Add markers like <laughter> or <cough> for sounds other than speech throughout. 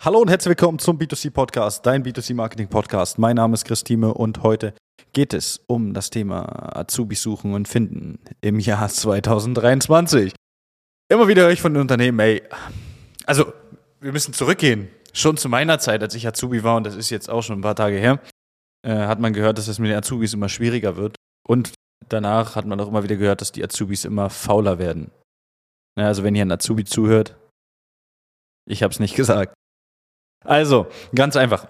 Hallo und herzlich willkommen zum B2C Podcast, dein B2C Marketing Podcast. Mein Name ist Christine und heute geht es um das Thema Azubis suchen und finden im Jahr 2023. Immer wieder höre ich von den Unternehmen, ey, also wir müssen zurückgehen. Schon zu meiner Zeit, als ich Azubi war, und das ist jetzt auch schon ein paar Tage her, äh, hat man gehört, dass es mit den Azubis immer schwieriger wird. Und danach hat man auch immer wieder gehört, dass die Azubis immer fauler werden. Ja, also wenn hier ein Azubi zuhört, ich habe es nicht gesagt. Also, ganz einfach.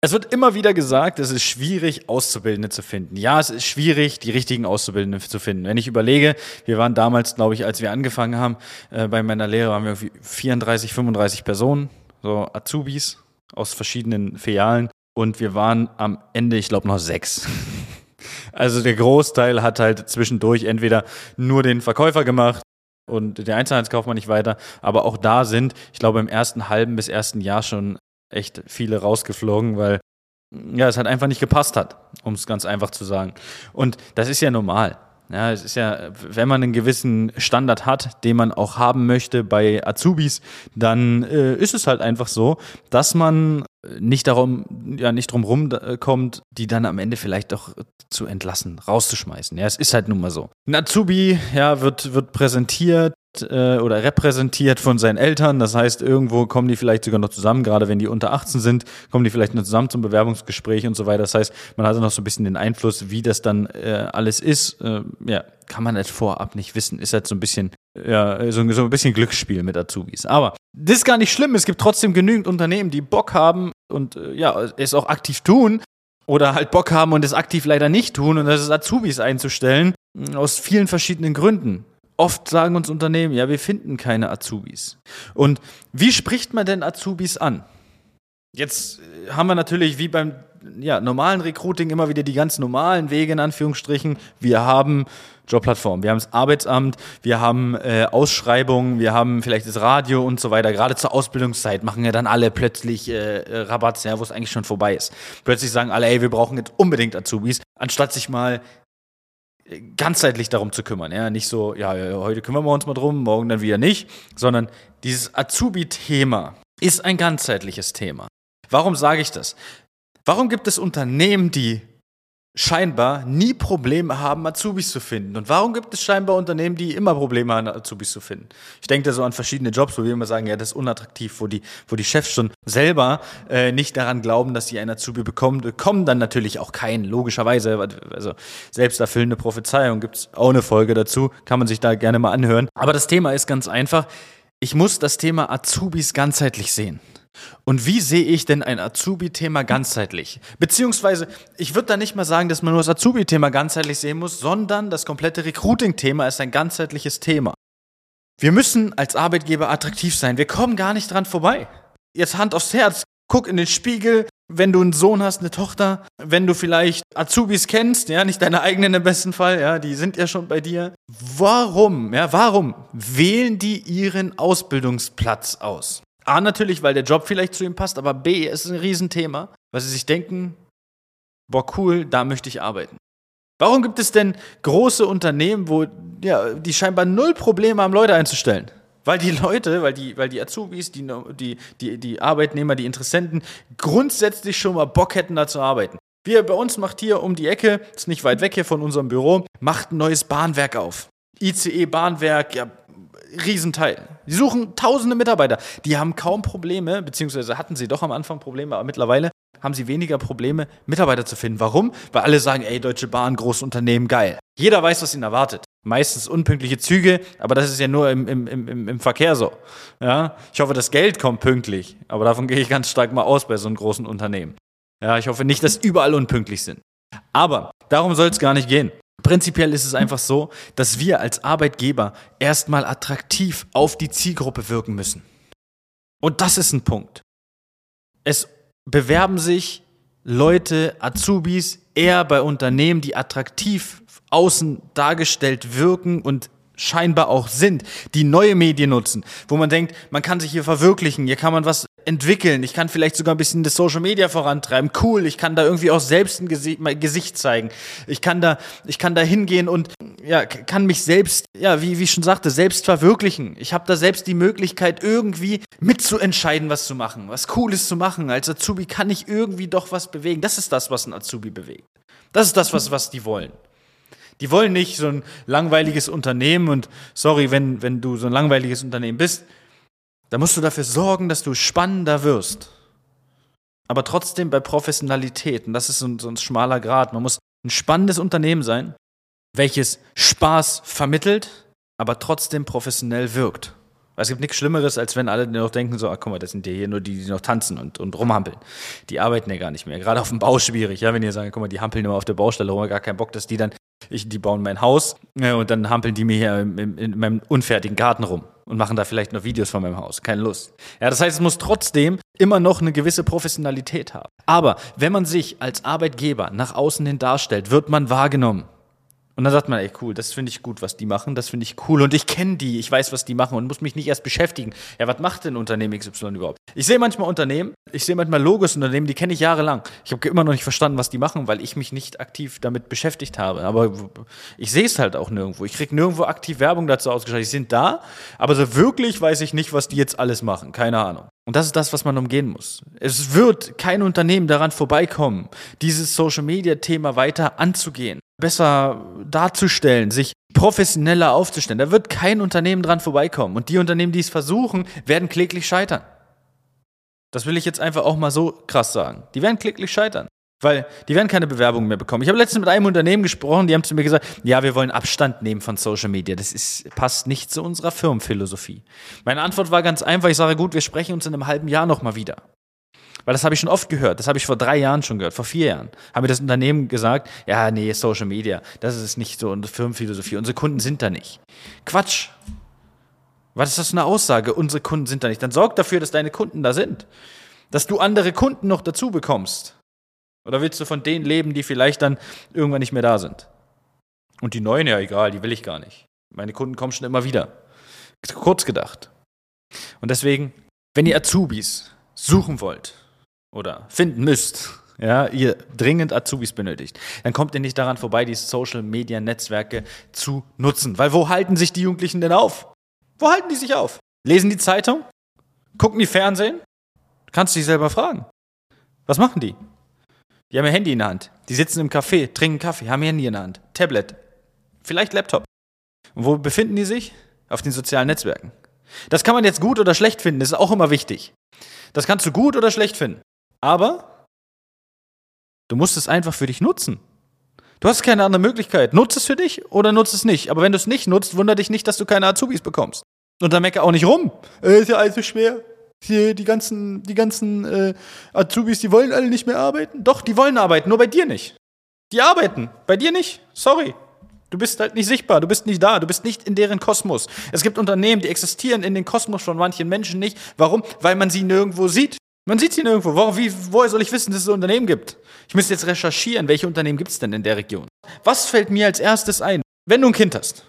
Es wird immer wieder gesagt, es ist schwierig, Auszubildende zu finden. Ja, es ist schwierig, die richtigen Auszubildenden zu finden. Wenn ich überlege, wir waren damals, glaube ich, als wir angefangen haben, äh, bei meiner Lehre waren wir 34, 35 Personen, so Azubis aus verschiedenen Filialen. Und wir waren am Ende, ich glaube, noch sechs. <laughs> Also der Großteil hat halt zwischendurch entweder nur den Verkäufer gemacht und der Einzelhandelskaufmann nicht weiter. Aber auch da sind, ich glaube, im ersten halben bis ersten Jahr schon echt viele rausgeflogen, weil ja, es halt einfach nicht gepasst hat, um es ganz einfach zu sagen. Und das ist ja normal. Ja, es ist ja, wenn man einen gewissen Standard hat, den man auch haben möchte bei Azubis, dann äh, ist es halt einfach so, dass man nicht darum, ja, nicht drum rumkommt, die dann am Ende vielleicht doch zu entlassen, rauszuschmeißen. Ja, es ist halt nun mal so. Ein ja, wird, wird präsentiert, äh, oder repräsentiert von seinen Eltern. Das heißt, irgendwo kommen die vielleicht sogar noch zusammen, gerade wenn die unter 18 sind, kommen die vielleicht noch zusammen zum Bewerbungsgespräch und so weiter. Das heißt, man hat noch so ein bisschen den Einfluss, wie das dann äh, alles ist. Äh, ja, kann man jetzt vorab nicht wissen. Ist halt so ein bisschen, ja, so, so ein bisschen Glücksspiel mit Azubis. Aber das ist gar nicht schlimm. Es gibt trotzdem genügend Unternehmen, die Bock haben und äh, ja, es auch aktiv tun oder halt Bock haben und es aktiv leider nicht tun und das ist Azubis einzustellen. Aus vielen verschiedenen Gründen. Oft sagen uns Unternehmen, ja, wir finden keine Azubis. Und wie spricht man denn Azubis an? Jetzt äh, haben wir natürlich wie beim ja, normalen Recruiting immer wieder die ganz normalen Wege in Anführungsstrichen. Wir haben Jobplattformen, wir haben das Arbeitsamt, wir haben äh, Ausschreibungen, wir haben vielleicht das Radio und so weiter. Gerade zur Ausbildungszeit machen ja dann alle plötzlich äh, Rabatts, ja, wo es eigentlich schon vorbei ist. Plötzlich sagen alle, ey, wir brauchen jetzt unbedingt Azubis, anstatt sich mal ganzheitlich darum zu kümmern. Ja, nicht so, ja, heute kümmern wir uns mal drum, morgen dann wieder nicht, sondern dieses Azubi-Thema ist ein ganzheitliches Thema. Warum sage ich das? Warum gibt es Unternehmen, die scheinbar nie Probleme haben, Azubis zu finden. Und warum gibt es scheinbar Unternehmen, die immer Probleme haben, Azubis zu finden? Ich denke da so an verschiedene Jobs, wo wir immer sagen, ja, das ist unattraktiv, wo die, wo die Chefs schon selber äh, nicht daran glauben, dass sie einen Azubi bekommen, bekommen dann natürlich auch keinen, logischerweise. Also selbsterfüllende Prophezeiung gibt es auch eine Folge dazu, kann man sich da gerne mal anhören. Aber das Thema ist ganz einfach. Ich muss das Thema Azubis ganzheitlich sehen. Und wie sehe ich denn ein Azubi-Thema ganzheitlich? Beziehungsweise, ich würde da nicht mal sagen, dass man nur das Azubi-Thema ganzheitlich sehen muss, sondern das komplette Recruiting-Thema ist ein ganzheitliches Thema. Wir müssen als Arbeitgeber attraktiv sein. Wir kommen gar nicht dran vorbei. Jetzt Hand aufs Herz. Guck in den Spiegel, wenn du einen Sohn hast, eine Tochter, wenn du vielleicht Azubis kennst, ja, nicht deine eigenen im besten Fall, ja, die sind ja schon bei dir. Warum, ja, warum wählen die ihren Ausbildungsplatz aus? A, natürlich, weil der Job vielleicht zu ihm passt, aber B, es ist ein Riesenthema, weil sie sich denken, boah, cool, da möchte ich arbeiten. Warum gibt es denn große Unternehmen, wo ja, die scheinbar null Probleme haben, Leute einzustellen? Weil die Leute, weil die, weil die Azubis, die, die, die, die Arbeitnehmer, die Interessenten grundsätzlich schon mal Bock hätten, da zu arbeiten. Wir bei uns macht hier um die Ecke, ist nicht weit weg hier von unserem Büro, macht ein neues Bahnwerk auf. ICE-Bahnwerk, ja, Riesenteil. Die suchen tausende Mitarbeiter. Die haben kaum Probleme, beziehungsweise hatten sie doch am Anfang Probleme, aber mittlerweile haben sie weniger Probleme, Mitarbeiter zu finden. Warum? Weil alle sagen, ey, Deutsche Bahn, Großunternehmen, geil. Jeder weiß, was ihn erwartet. Meistens unpünktliche Züge, aber das ist ja nur im, im, im, im Verkehr so. Ja? Ich hoffe, das Geld kommt pünktlich, aber davon gehe ich ganz stark mal aus bei so einem großen Unternehmen. Ja, ich hoffe nicht, dass überall unpünktlich sind. Aber darum soll es gar nicht gehen. Prinzipiell ist es einfach so, dass wir als Arbeitgeber erstmal attraktiv auf die Zielgruppe wirken müssen. Und das ist ein Punkt. Es bewerben sich Leute, Azubis, eher bei Unternehmen, die attraktiv außen dargestellt wirken und scheinbar auch sind, die neue Medien nutzen, wo man denkt, man kann sich hier verwirklichen, hier kann man was entwickeln. Ich kann vielleicht sogar ein bisschen das Social Media vorantreiben. Cool, ich kann da irgendwie auch selbst ein Gesicht, Gesicht zeigen. Ich kann da, ich kann da hingehen und ja, kann mich selbst, ja, wie, wie ich schon sagte, selbst verwirklichen. Ich habe da selbst die Möglichkeit, irgendwie mitzuentscheiden, was zu machen, was Cooles zu machen. Als Azubi kann ich irgendwie doch was bewegen. Das ist das, was ein Azubi bewegt. Das ist das, was, was die wollen. Die wollen nicht so ein langweiliges Unternehmen und sorry, wenn, wenn du so ein langweiliges Unternehmen bist, da musst du dafür sorgen, dass du spannender wirst. Aber trotzdem bei Professionalität, und das ist so ein, so ein schmaler Grad, man muss ein spannendes Unternehmen sein, welches Spaß vermittelt, aber trotzdem professionell wirkt. Es gibt nichts Schlimmeres, als wenn alle noch denken, so, ah, guck mal, das sind ja hier nur die, die noch tanzen und, und rumhampeln. Die arbeiten ja gar nicht mehr. Gerade auf dem Bau schwierig, ja, wenn ihr sagt, guck mal, die hampeln immer auf der Baustelle rum, gar keinen Bock, dass die dann, ich, die bauen mein Haus ja, und dann hampeln die mir hier in, in meinem unfertigen Garten rum und machen da vielleicht noch Videos von meinem Haus. Keine Lust. Ja, das heißt, es muss trotzdem immer noch eine gewisse Professionalität haben. Aber wenn man sich als Arbeitgeber nach außen hin darstellt, wird man wahrgenommen. Und dann sagt man, ey, cool, das finde ich gut, was die machen, das finde ich cool. Und ich kenne die, ich weiß, was die machen und muss mich nicht erst beschäftigen. Ja, was macht denn Unternehmen XY überhaupt? Ich sehe manchmal Unternehmen, ich sehe manchmal Logos Unternehmen, die kenne ich jahrelang. Ich habe immer noch nicht verstanden, was die machen, weil ich mich nicht aktiv damit beschäftigt habe. Aber ich sehe es halt auch nirgendwo. Ich kriege nirgendwo aktiv Werbung dazu ausgeschaltet. Die sind da, aber so wirklich weiß ich nicht, was die jetzt alles machen. Keine Ahnung. Und das ist das, was man umgehen muss. Es wird kein Unternehmen daran vorbeikommen, dieses Social-Media-Thema weiter anzugehen besser darzustellen, sich professioneller aufzustellen. Da wird kein Unternehmen dran vorbeikommen. Und die Unternehmen, die es versuchen, werden kläglich scheitern. Das will ich jetzt einfach auch mal so krass sagen. Die werden kläglich scheitern. Weil die werden keine Bewerbungen mehr bekommen. Ich habe letztens mit einem Unternehmen gesprochen, die haben zu mir gesagt, ja, wir wollen Abstand nehmen von Social Media. Das ist, passt nicht zu unserer Firmenphilosophie. Meine Antwort war ganz einfach, ich sage, gut, wir sprechen uns in einem halben Jahr nochmal wieder. Weil das habe ich schon oft gehört. Das habe ich vor drei Jahren schon gehört, vor vier Jahren. Haben mir das Unternehmen gesagt, ja, nee, Social Media, das ist nicht so unsere Firmenphilosophie. Unsere Kunden sind da nicht. Quatsch. Was ist das für eine Aussage? Unsere Kunden sind da nicht. Dann sorg dafür, dass deine Kunden da sind. Dass du andere Kunden noch dazu bekommst. Oder willst du von denen leben, die vielleicht dann irgendwann nicht mehr da sind? Und die neuen, ja egal, die will ich gar nicht. Meine Kunden kommen schon immer wieder. Kurz gedacht. Und deswegen, wenn ihr Azubis suchen wollt, oder finden müsst, ja, ihr dringend Azubis benötigt, dann kommt ihr nicht daran vorbei, die Social Media Netzwerke zu nutzen. Weil wo halten sich die Jugendlichen denn auf? Wo halten die sich auf? Lesen die Zeitung? Gucken die Fernsehen? Kannst du dich selber fragen. Was machen die? Die haben ihr Handy in der Hand. Die sitzen im Café, trinken Kaffee, haben ihr Handy in der Hand. Tablet. Vielleicht Laptop. Und wo befinden die sich? Auf den sozialen Netzwerken. Das kann man jetzt gut oder schlecht finden, das ist auch immer wichtig. Das kannst du gut oder schlecht finden. Aber du musst es einfach für dich nutzen. Du hast keine andere Möglichkeit. Nutz es für dich oder nutz es nicht. Aber wenn du es nicht nutzt, wundere dich nicht, dass du keine Azubis bekommst. Und dann mecker auch nicht rum. Äh, ist ja alles so schwer. Hier, die ganzen, die ganzen äh, Azubis, die wollen alle nicht mehr arbeiten. Doch, die wollen arbeiten, nur bei dir nicht. Die arbeiten, bei dir nicht. Sorry. Du bist halt nicht sichtbar, du bist nicht da, du bist nicht in deren Kosmos. Es gibt Unternehmen, die existieren in den Kosmos von manchen Menschen nicht. Warum? Weil man sie nirgendwo sieht. Man sieht sie nirgendwo. Wo, wie, woher soll ich wissen, dass es ein Unternehmen gibt? Ich müsste jetzt recherchieren, welche Unternehmen gibt es denn in der Region? Was fällt mir als erstes ein? Wenn du ein Kind hast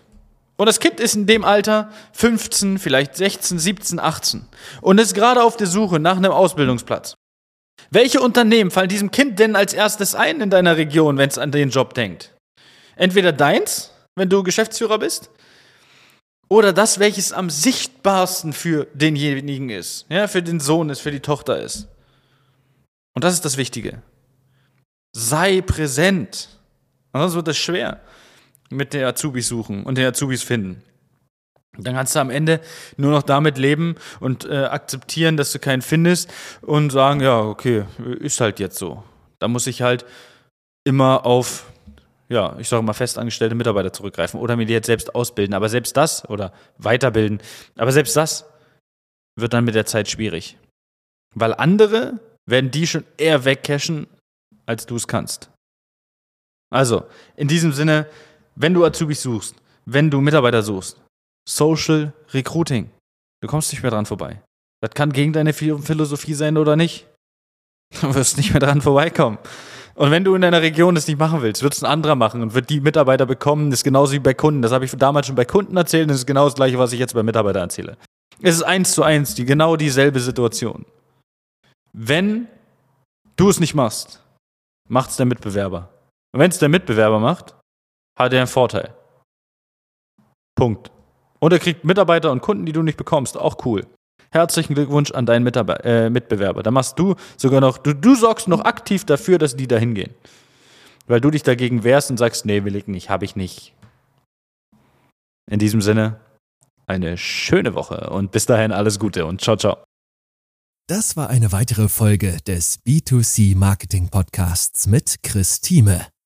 und das Kind ist in dem Alter 15, vielleicht 16, 17, 18 und ist gerade auf der Suche nach einem Ausbildungsplatz. Welche Unternehmen fallen diesem Kind denn als erstes ein in deiner Region, wenn es an den Job denkt? Entweder deins, wenn du Geschäftsführer bist, oder das, welches am sichtbarsten für denjenigen ist, ja, für den Sohn ist, für die Tochter ist. Und das ist das Wichtige. Sei präsent. Sonst wird es schwer mit den Azubis suchen und den Azubis finden. Dann kannst du am Ende nur noch damit leben und äh, akzeptieren, dass du keinen findest und sagen, ja, okay, ist halt jetzt so. Da muss ich halt immer auf ja, ich sage mal, festangestellte Mitarbeiter zurückgreifen oder mir die jetzt selbst ausbilden. Aber selbst das oder weiterbilden, aber selbst das wird dann mit der Zeit schwierig. Weil andere werden die schon eher wegcashen, als du es kannst. Also, in diesem Sinne, wenn du Azubis suchst, wenn du Mitarbeiter suchst, Social Recruiting. Du kommst nicht mehr dran vorbei. Das kann gegen deine Philosophie sein oder nicht. <laughs> Du wirst nicht mehr dran vorbeikommen. Und wenn du in deiner Region das nicht machen willst, wird es ein anderer machen und wird die Mitarbeiter bekommen. Das ist genauso wie bei Kunden. Das habe ich damals schon bei Kunden erzählt und das ist genau das gleiche, was ich jetzt bei Mitarbeitern erzähle. Es ist eins zu eins, die genau dieselbe Situation. Wenn du es nicht machst, macht es der Mitbewerber. Und wenn es der Mitbewerber macht, hat er einen Vorteil. Punkt. Und er kriegt Mitarbeiter und Kunden, die du nicht bekommst. Auch cool. Herzlichen Glückwunsch an deinen Mitarbe äh, Mitbewerber. Da machst du sogar noch, du, du sorgst noch aktiv dafür, dass die da hingehen. Weil du dich dagegen wehrst und sagst, nee, will ich nicht, habe ich nicht. In diesem Sinne, eine schöne Woche und bis dahin alles Gute und ciao, ciao. Das war eine weitere Folge des B2C Marketing Podcasts mit Chris Thieme.